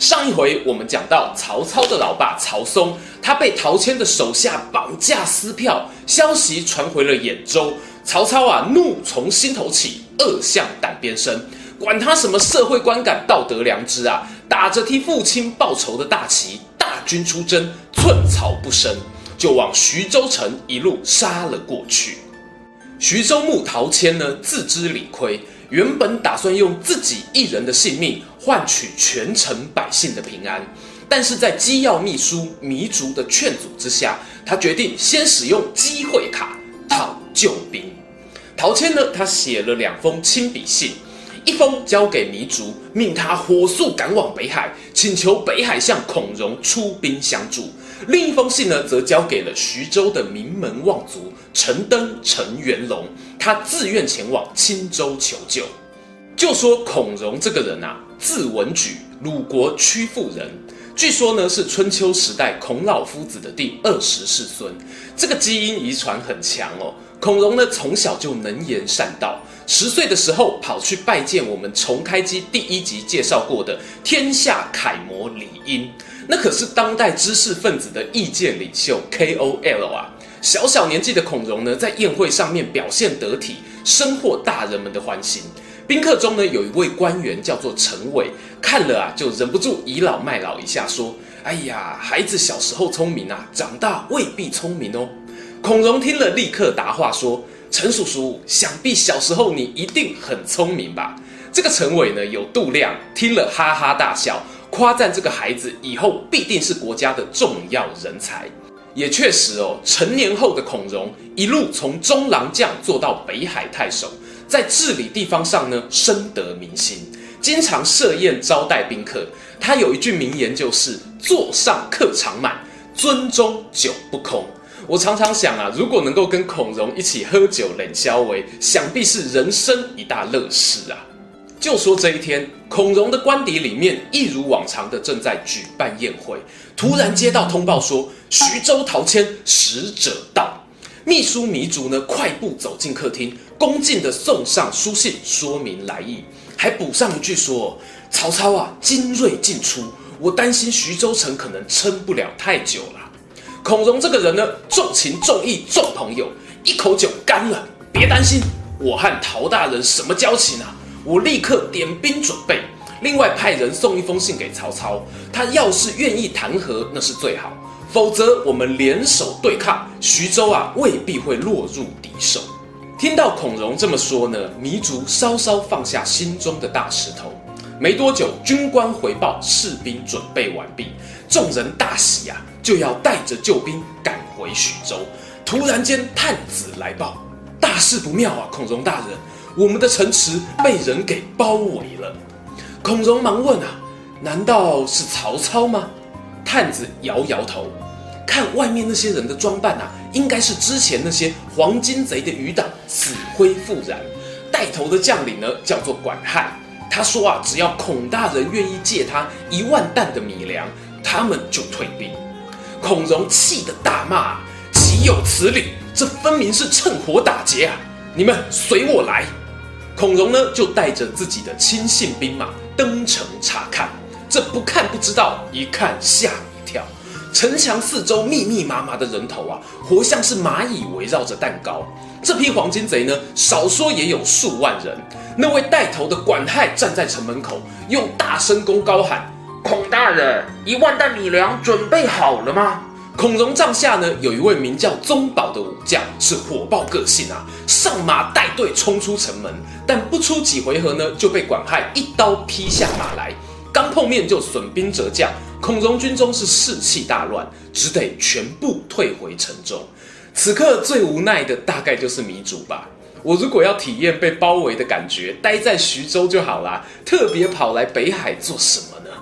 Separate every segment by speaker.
Speaker 1: 上一回我们讲到曹操的老爸曹嵩，他被陶谦的手下绑架撕票，消息传回了兖州。曹操啊，怒从心头起，恶向胆边生，管他什么社会观感、道德良知啊，打着替父亲报仇的大旗，大军出征，寸草不生，就往徐州城一路杀了过去。徐州牧陶谦呢，自知理亏。原本打算用自己一人的性命换取全城百姓的平安，但是在机要秘书糜竺的劝阻之下，他决定先使用机会卡讨救兵。陶谦呢，他写了两封亲笔信，一封交给糜竺，命他火速赶往北海，请求北海相孔融出兵相助；另一封信呢，则交给了徐州的名门望族陈登、陈元龙。他自愿前往青州求救。就说孔融这个人啊，字文举，鲁国曲阜人。据说呢，是春秋时代孔老夫子的第二十世孙。这个基因遗传很强哦。孔融呢，从小就能言善道。十岁的时候，跑去拜见我们重开机第一集介绍过的天下楷模李英，那可是当代知识分子的意见领袖 KOL 啊。小小年纪的孔融呢，在宴会上面表现得体，深获大人们的欢心。宾客中呢，有一位官员叫做陈伟，看了啊，就忍不住倚老卖老一下，说：“哎呀，孩子小时候聪明啊，长大未必聪明哦。”孔融听了，立刻答话说：“陈叔叔，想必小时候你一定很聪明吧？”这个陈伟呢，有度量，听了哈哈大笑，夸赞这个孩子以后必定是国家的重要人才。也确实哦，成年后的孔融一路从中郎将做到北海太守，在治理地方上呢，深得民心，经常设宴招待宾客。他有一句名言，就是“座上客常满，樽中酒不空”。我常常想啊，如果能够跟孔融一起喝酒冷消微，想必是人生一大乐事啊。就说这一天，孔融的官邸里面一如往常的正在举办宴会，突然接到通报说徐州陶谦使者到。秘书糜竺呢，快步走进客厅，恭敬的送上书信，说明来意，还补上一句说：“曹操啊，精锐尽出，我担心徐州城可能撑不了太久了。”孔融这个人呢，重情重义重朋友，一口酒干了，别担心，我和陶大人什么交情啊？我立刻点兵准备，另外派人送一封信给曹操。他要是愿意谈和，那是最好；否则，我们联手对抗徐州啊，未必会落入敌手。听到孔融这么说呢，糜竺稍稍放下心中的大石头。没多久，军官回报士兵准备完毕，众人大喜啊，就要带着救兵赶回徐州。突然间，探子来报，大事不妙啊，孔融大人。我们的城池被人给包围了，孔融忙问啊，难道是曹操吗？探子摇摇头，看外面那些人的装扮啊，应该是之前那些黄巾贼的余党，死灰复燃。带头的将领呢，叫做管亥，他说啊，只要孔大人愿意借他一万担的米粮，他们就退兵。孔融气得大骂，岂有此理！这分明是趁火打劫啊！你们随我来。孔融呢，就带着自己的亲信兵马登城查看。这不看不知道，一看吓一跳。城墙四周密密麻麻的人头啊，活像是蚂蚁围绕着蛋糕。这批黄金贼呢，少说也有数万人。那位带头的管亥站在城门口，用大声公高喊：“孔大人，一万担米粮准备好了吗？”孔融帐下呢，有一位名叫宗保的武将，是火爆个性啊，上马带队冲出城门，但不出几回合呢，就被管亥一刀劈下马来，刚碰面就损兵折将，孔融军中是士气大乱，只得全部退回城中。此刻最无奈的大概就是糜竺吧。我如果要体验被包围的感觉，待在徐州就好啦，特别跑来北海做什么呢？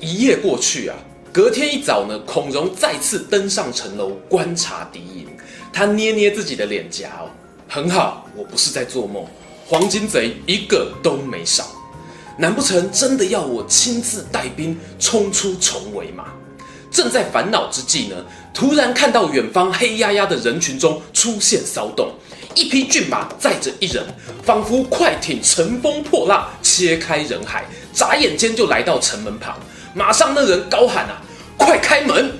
Speaker 1: 一夜过去啊。隔天一早呢，孔融再次登上城楼观察敌营，他捏捏自己的脸颊哦，很好，我不是在做梦，黄巾贼一个都没少。难不成真的要我亲自带兵冲出重围吗？正在烦恼之际呢，突然看到远方黑压压的人群中出现骚动，一匹骏马载着一人，仿佛快艇乘风破浪，切开人海，眨眼间就来到城门旁。马上那人高喊啊：“快开门！”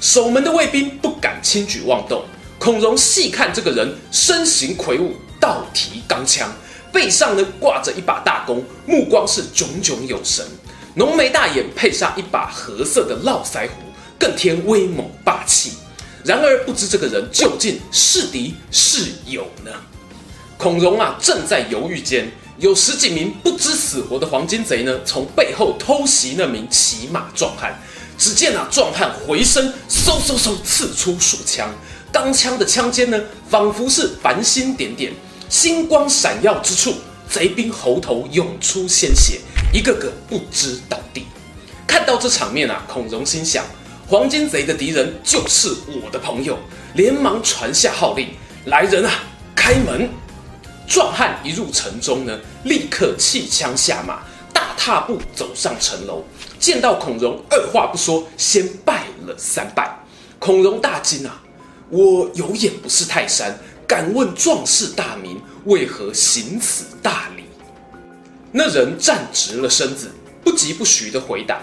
Speaker 1: 守门的卫兵不敢轻举妄动。孔融细看这个人，身形魁梧，倒提钢枪，背上呢挂着一把大弓，目光是炯炯有神，浓眉大眼配上一把褐色的络腮胡。更添威猛霸气。然而，不知这个人究竟是敌是友呢？孔融啊，正在犹豫间，有十几名不知死活的黄巾贼呢，从背后偷袭那名骑马壮汉。只见那壮汉回身，嗖嗖嗖刺出数枪，钢枪的枪尖呢，仿佛是繁星点点，星光闪耀之处，贼兵喉头涌出鲜血，一个个不知倒地。看到这场面啊，孔融心想。黄巾贼的敌人就是我的朋友，连忙传下号令：“来人啊，开门！”壮汉一入城中呢，立刻弃枪下马，大踏步走上城楼。见到孔融，二话不说，先拜了三拜。孔融大惊啊！我有眼不识泰山，敢问壮士大名，为何行此大礼？那人站直了身子，不疾不徐地回答：“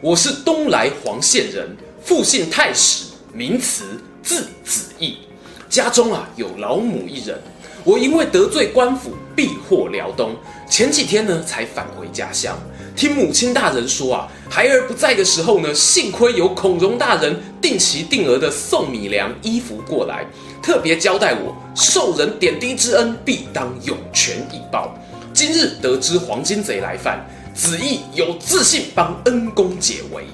Speaker 1: 我是东莱黄县人。”父姓太史，名慈，字子义，家中啊有老母一人。我因为得罪官府，避祸辽东，前几天呢才返回家乡。听母亲大人说啊，孩儿不在的时候呢，幸亏有孔融大人定期定额的送米粮衣服过来，特别交代我受人点滴之恩，必当涌泉以报。今日得知黄巾贼来犯，子义有自信帮恩公解围。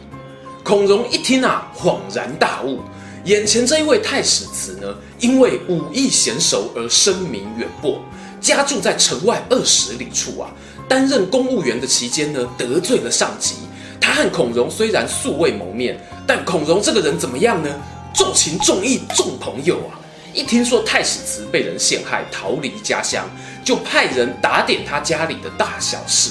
Speaker 1: 孔融一听啊，恍然大悟，眼前这一位太史慈呢，因为武艺娴熟而声名远播，家住在城外二十里处啊。担任公务员的期间呢，得罪了上级。他和孔融虽然素未谋面，但孔融这个人怎么样呢？重情重义重朋友啊！一听说太史慈被人陷害，逃离家乡，就派人打点他家里的大小事。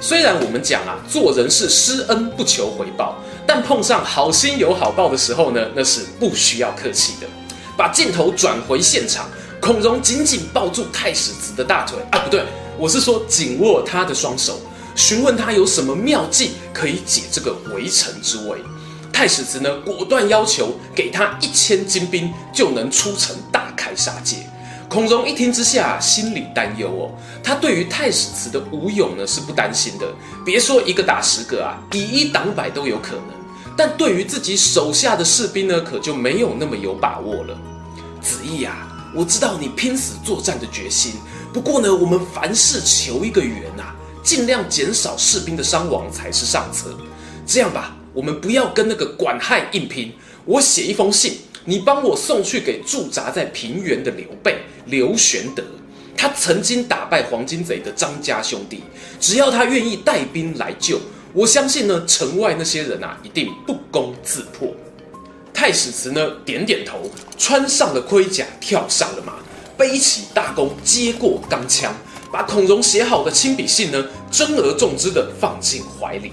Speaker 1: 虽然我们讲啊，做人是施恩不求回报，但碰上好心有好报的时候呢，那是不需要客气的。把镜头转回现场，孔融紧紧抱住太史慈的大腿啊，不对，我是说紧握他的双手，询问他有什么妙计可以解这个围城之围。太史慈呢，果断要求给他一千精兵，就能出城大开杀戒。孔融一听之下，心里担忧哦。他对于太史慈的武勇呢是不担心的，别说一个打十个啊，以一挡百都有可能。但对于自己手下的士兵呢，可就没有那么有把握了。子义啊，我知道你拼死作战的决心，不过呢，我们凡事求一个圆啊，尽量减少士兵的伤亡才是上策。这样吧，我们不要跟那个管亥硬拼，我写一封信。你帮我送去给驻扎在平原的刘备刘玄德，他曾经打败黄巾贼的张家兄弟，只要他愿意带兵来救，我相信呢，城外那些人啊，一定不攻自破。太史慈呢，点点头，穿上了盔甲，跳上了马，背起大弓，接过钢枪，把孔融写好的亲笔信呢，珍而重之的放进怀里。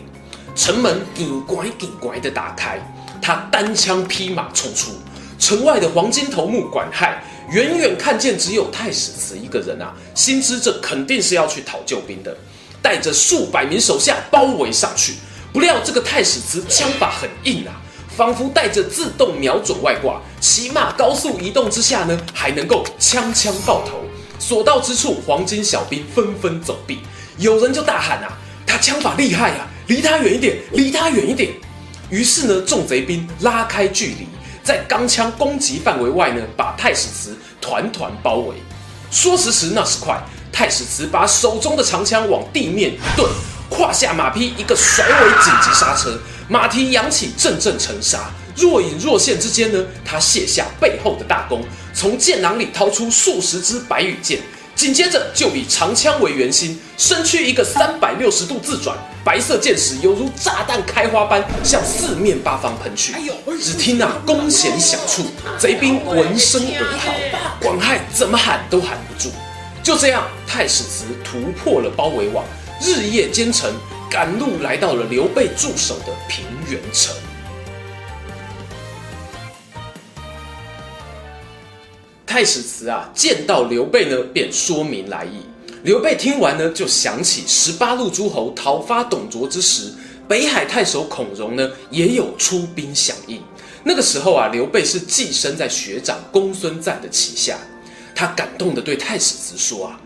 Speaker 1: 城门紧拐紧拐的打开，他单枪匹马冲出。城外的黄金头目管亥远远看见只有太史慈一个人啊，心知这肯定是要去讨救兵的，带着数百名手下包围上去。不料这个太史慈枪法很硬啊，仿佛带着自动瞄准外挂，骑马高速移动之下呢，还能够枪枪爆头。所到之处，黄金小兵纷纷走避。有人就大喊啊：“他枪法厉害啊，离他远一点，离他远一点。”于是呢，众贼兵拉开距离。在钢枪攻击范围外呢，把太史慈团团包围。说时迟，那时快，太史慈把手中的长枪往地面一顿，胯下马匹一个甩尾紧急刹车，马蹄扬起阵阵尘沙。若隐若现之间呢，他卸下背后的大弓，从箭囊里掏出数十支白羽箭，紧接着就以长枪为圆心，身躯一个三百六十度自转，白色箭矢犹如炸弹开花般向四面八方喷去。只听那弓弦响处，贼兵闻声而逃，广汉怎么喊都喊不住。就这样，太史慈突破了包围网，日夜兼程，赶路来到了刘备驻守的平原城。太史慈啊，见到刘备呢，便说明来意。刘备听完呢，就想起十八路诸侯讨伐董卓之时，北海太守孔融呢，也有出兵响应。那个时候啊，刘备是寄生在学长公孙瓒的旗下。他感动的对太史慈说啊，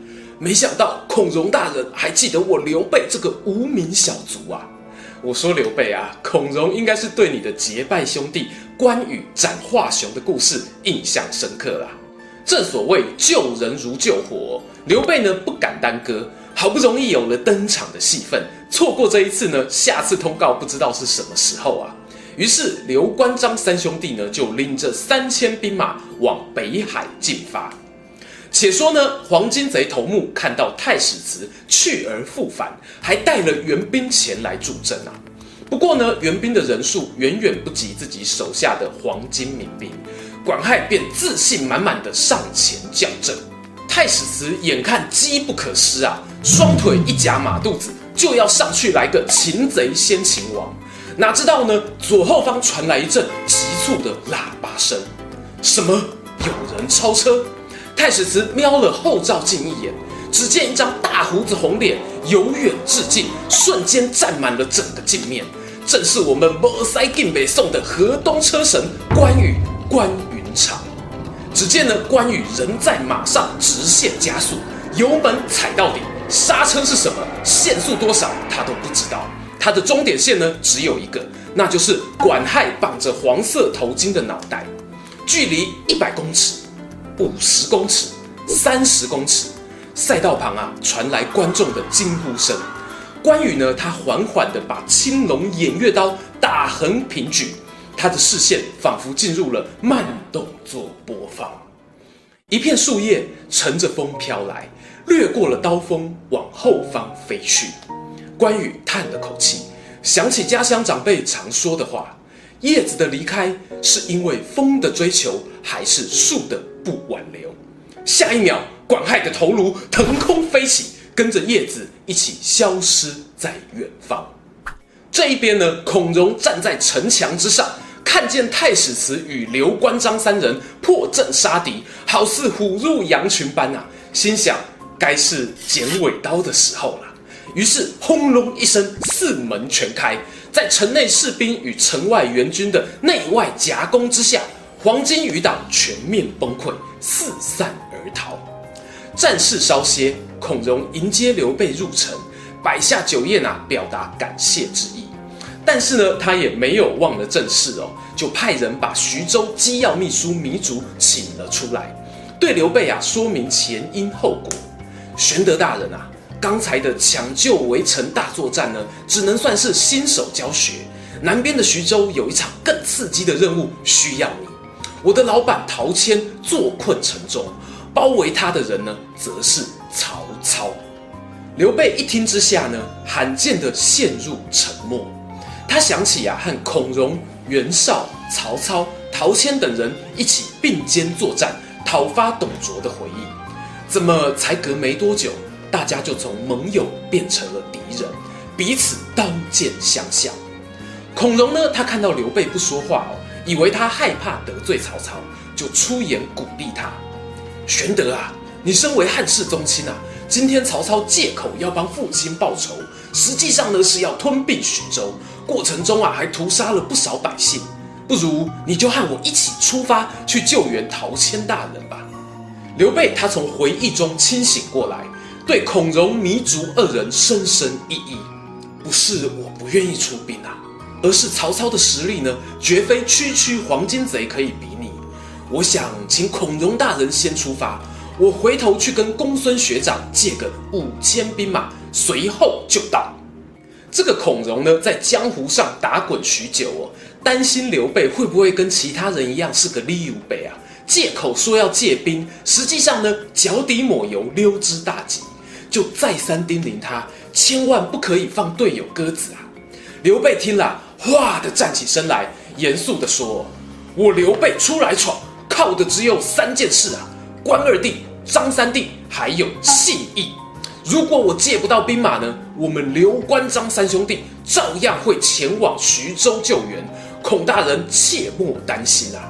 Speaker 1: 没想到孔融大人还记得我刘备这个无名小卒啊。我说刘备啊，孔融应该是对你的结拜兄弟关羽斩华雄的故事印象深刻啦。正所谓救人如救火，刘备呢不敢耽搁，好不容易有了登场的戏份，错过这一次呢，下次通告不知道是什么时候啊。于是刘关张三兄弟呢就拎着三千兵马往北海进发。且说呢，黄巾贼头目看到太史慈去而复返，还带了援兵前来助阵啊。不过呢，援兵的人数远远不及自己手下的黄金民兵。管亥便自信满满的上前叫阵，太史慈眼看机不可失啊，双腿一夹马肚子，就要上去来个擒贼先擒王。哪知道呢，左后方传来一阵急促的喇叭声，什么？有人超车？太史慈瞄了后照镜一眼，只见一张大胡子红脸由远至近，瞬间占满了整个镜面，正是我们没赛进北宋的河东车神关羽。关云长，只见呢，关羽人在马上直线加速，油门踩到底，刹车是什么，限速多少，他都不知道。他的终点线呢，只有一个，那就是管亥绑着黄色头巾的脑袋。距离一百公尺、五十公尺、三十公尺，赛道旁啊，传来观众的惊呼声。关羽呢，他缓缓地把青龙偃月刀大横平举。他的视线仿佛进入了慢动作播放，一片树叶乘着风飘来，掠过了刀锋，往后方飞去。关羽叹了口气，想起家乡长辈常说的话：叶子的离开是因为风的追求，还是树的不挽留？下一秒，管亥的头颅腾空飞起，跟着叶子一起消失在远方。这一边呢，孔融站在城墙之上。看见太史慈与刘关张三人破阵杀敌，好似虎入羊群般啊，心想该是剪尾刀的时候了。于是轰隆一声，四门全开，在城内士兵与城外援军的内外夹攻之下，黄巾余党全面崩溃，四散而逃。战事稍歇，孔融迎接刘备入城，摆下酒宴啊，表达感谢之意。但是呢，他也没有忘了正事哦，就派人把徐州机要秘书糜竺请了出来，对刘备啊说明前因后果。玄德大人啊，刚才的抢救围城大作战呢，只能算是新手教学。南边的徐州有一场更刺激的任务需要你。我的老板陶谦坐困城中，包围他的人呢，则是曹操。刘备一听之下呢，罕见的陷入沉默。他想起啊，和孔融、袁绍、曹操、陶谦等人一起并肩作战，讨伐董卓的回忆。怎么才隔没多久，大家就从盟友变成了敌人，彼此刀剑相向？孔融呢，他看到刘备不说话哦，以为他害怕得罪曹操，就出言鼓励他：“玄德啊，你身为汉室宗亲啊，今天曹操借口要帮父亲报仇，实际上呢是要吞并徐州。”过程中啊，还屠杀了不少百姓，不如你就和我一起出发去救援陶谦大人吧。刘备他从回忆中清醒过来，对孔融、糜竺二人深深一揖：“不是我不愿意出兵啊，而是曹操的实力呢，绝非区区黄巾贼可以比拟。我想请孔融大人先出发，我回头去跟公孙学长借个五千兵马，随后就到。”这个孔融呢，在江湖上打滚许久哦，担心刘备会不会跟其他人一样是个李有备啊，借口说要借兵，实际上呢，脚底抹油，溜之大吉，就再三叮咛他，千万不可以放队友鸽子啊！刘备听了，哗的站起身来，严肃地说：“我刘备出来闯，靠的只有三件事啊，关二弟、张三弟，还有信义。如果我借不到兵马呢，我们刘关张三兄弟照样会前往徐州救援，孔大人切莫担心啊！”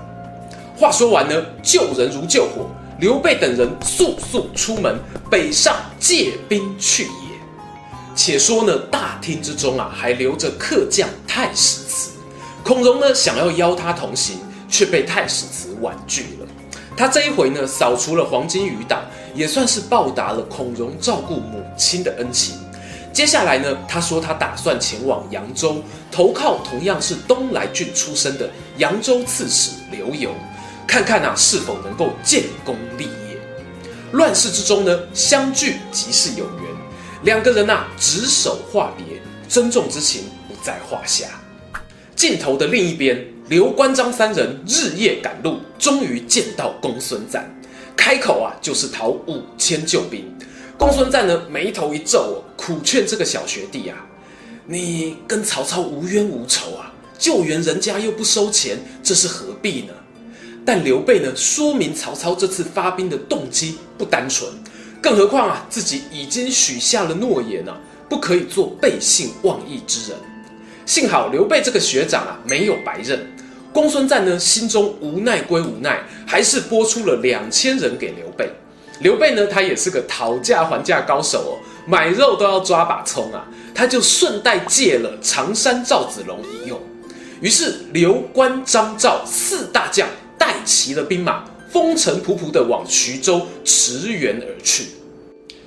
Speaker 1: 话说完呢，救人如救火，刘备等人速速出门北上借兵去。且说呢，大厅之中啊，还留着客将太史慈。孔融呢，想要邀他同行，却被太史慈婉拒了。他这一回呢，扫除了黄巾余党，也算是报答了孔融照顾母亲的恩情。接下来呢，他说他打算前往扬州，投靠同样是东莱郡出身的扬州刺史刘繇，看看啊，是否能够建功立业。乱世之中呢，相聚即是有缘。两个人呐、执手话别，珍重之情不在话下。镜头的另一边，刘关张三人日夜赶路，终于见到公孙瓒。开口啊，就是讨五千救兵。公孙瓒呢，眉头一皱，苦劝这个小学弟啊：“你跟曹操无冤无仇啊，救援人家又不收钱，这是何必呢？”但刘备呢，说明曹操这次发兵的动机不单纯。更何况啊，自己已经许下了诺言啊，不可以做背信忘义之人。幸好刘备这个学长啊，没有白认。公孙瓒呢，心中无奈归无奈，还是拨出了两千人给刘备。刘备呢，他也是个讨价还价高手哦，买肉都要抓把葱啊，他就顺带借了常山赵子龙一用。于是刘关张赵四大将带齐了兵马。风尘仆仆地往徐州驰援而去。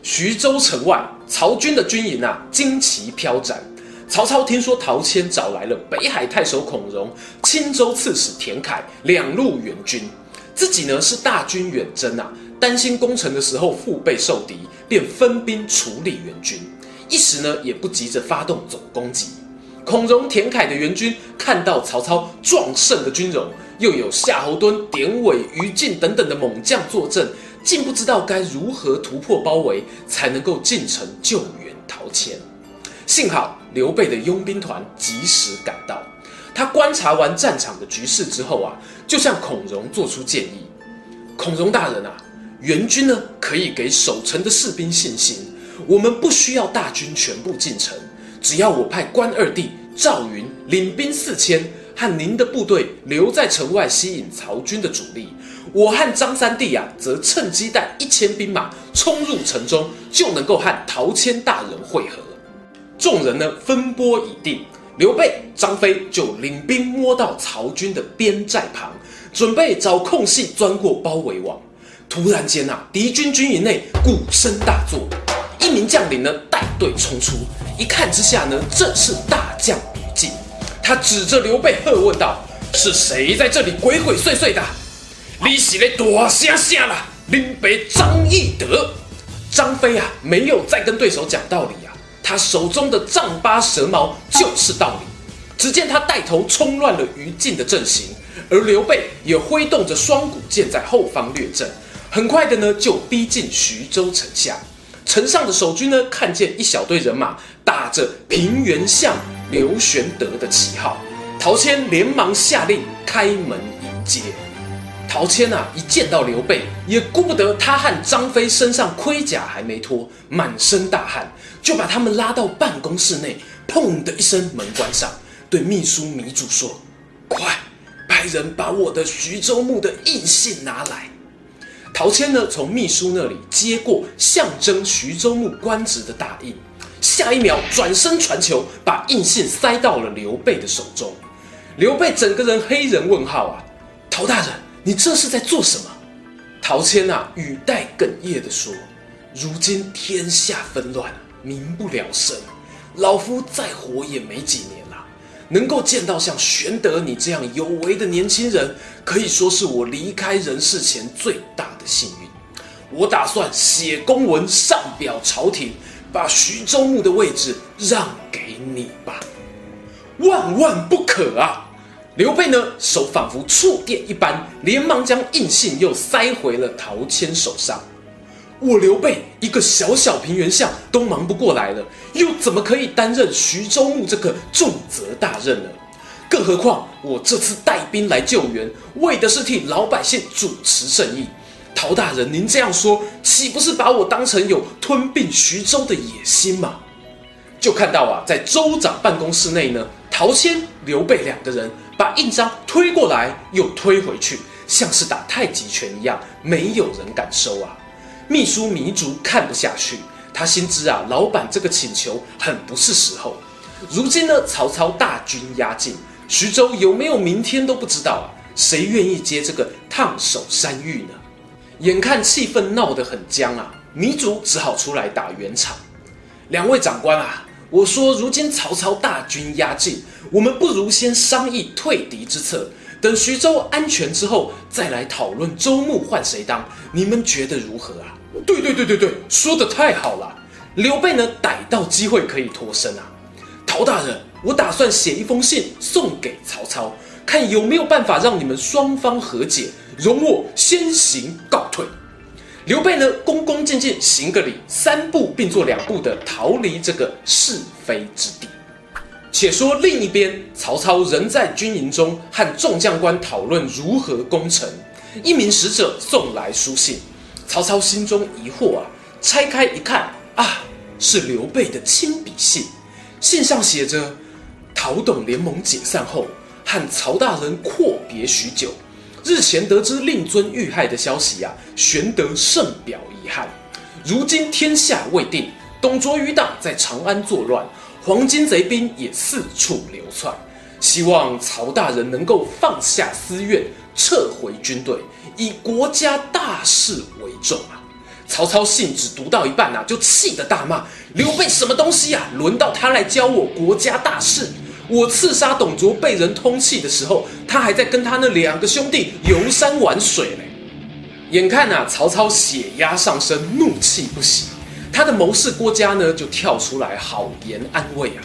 Speaker 1: 徐州城外，曹军的军营啊，旌旗飘展。曹操听说陶谦找来了北海太守孔融、青州刺史田楷两路援军，自己呢是大军远征啊，担心攻城的时候腹背受敌，便分兵处理援军，一时呢也不急着发动总攻击。孔融、田楷的援军看到曹操壮盛的军容。又有夏侯惇、典韦、于禁等等的猛将坐镇，竟不知道该如何突破包围，才能够进城救援陶谦。幸好刘备的佣兵团及时赶到，他观察完战场的局势之后啊，就向孔融做出建议：孔融大人啊，援军呢可以给守城的士兵信心，我们不需要大军全部进城，只要我派关二弟赵云领兵四千。和您的部队留在城外吸引曹军的主力，我和张三弟啊，则趁机带一千兵马冲入城中，就能够和陶谦大人会合。众人呢分拨已定，刘备、张飞就领兵摸到曹军的边寨旁，准备找空隙钻过包围网。突然间啊，敌军军营内鼓声大作，一名将领呢带队冲出，一看之下呢，正是大将。他指着刘备喝问道：“是谁在这里鬼鬼祟祟的？你是来大声声了？林北张翼德。”张飞啊，没有再跟对手讲道理啊，他手中的丈八蛇矛就是道理。只见他带头冲乱了于禁的阵型，而刘备也挥动着双股剑在后方掠阵，很快的呢就逼近徐州城下。城上的守军呢，看见一小队人马打着平原相。刘玄德的旗号，陶谦连忙下令开门迎接。陶谦啊，一见到刘备，也顾不得他和张飞身上盔甲还没脱，满身大汗，就把他们拉到办公室内，砰的一声门关上，对秘书糜竺说：“快派人把我的徐州牧的印信拿来。”陶谦呢，从秘书那里接过象征徐州牧官职的大印。下一秒，转身传球，把印信塞到了刘备的手中。刘备整个人黑人问号啊！陶大人，你这是在做什么？陶谦啊，语带哽咽地说：“如今天下纷乱，民不聊生，老夫再活也没几年了。能够见到像玄德你这样有为的年轻人，可以说是我离开人世前最大的幸运。我打算写公文上表朝廷。”把徐州牧的位置让给你吧，万万不可啊！刘备呢，手仿佛触电一般，连忙将印信又塞回了陶谦手上。我刘备一个小小平原相都忙不过来了，又怎么可以担任徐州牧这个重责大任呢？更何况我这次带兵来救援，为的是替老百姓主持正义。陶大人，您这样说，岂不是把我当成有吞并徐州的野心吗？就看到啊，在州长办公室内呢，陶谦、刘备两个人把印章推过来又推回去，像是打太极拳一样，没有人敢收啊。秘书糜竺看不下去，他心知啊，老板这个请求很不是时候。如今呢，曹操大军压境，徐州有没有明天都不知道啊，谁愿意接这个烫手山芋呢？眼看气氛闹得很僵啊，糜竺只好出来打圆场。两位长官啊，我说如今曹操大军压境，我们不如先商议退敌之策。等徐州安全之后，再来讨论周牧换谁当，你们觉得如何啊？对对对对对，说的太好了！刘备呢，逮到机会可以脱身啊。陶大人，我打算写一封信送给曹操，看有没有办法让你们双方和解，容我先行告退。刘备呢，恭恭敬敬行个礼，三步并作两步的逃离这个是非之地。且说另一边，曹操仍在军营中和众将官讨论如何攻城。一名使者送来书信，曹操心中疑惑啊，拆开一看啊，是刘备的亲笔信。信上写着：“陶董联盟解散后，和曹大人阔别许久，日前得知令尊遇害的消息啊，玄德甚表遗憾。如今天下未定，董卓余党在长安作乱。”黄巾贼兵也四处流窜，希望曹大人能够放下私怨，撤回军队，以国家大事为重啊！曹操信只读到一半啊，就气得大骂：“刘备什么东西啊？轮到他来教我国家大事？我刺杀董卓被人通气的时候，他还在跟他那两个兄弟游山玩水嘞！”眼看啊，曹操血压上升，怒气不息。他的谋士郭嘉呢，就跳出来好言安慰啊。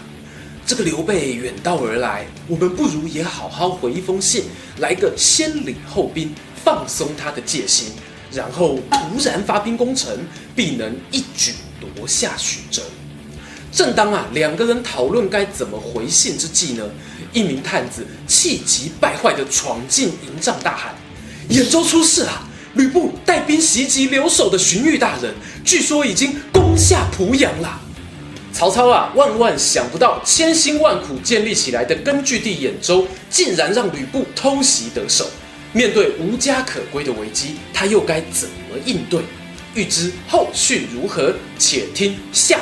Speaker 1: 这个刘备远道而来，我们不如也好好回一封信，来个先礼后兵，放松他的戒心，然后突然发兵攻城，必能一举夺下徐州。正当啊两个人讨论该怎么回信之际呢，一名探子气急败坏地闯进营帐，大喊：“兖州出事了！吕布带兵袭击留守的荀彧大人，据说已经。”攻下濮阳了，曹操啊，万万想不到，千辛万苦建立起来的根据地兖州，竟然让吕布偷袭得手。面对无家可归的危机，他又该怎么应对？欲知后续如何，且听下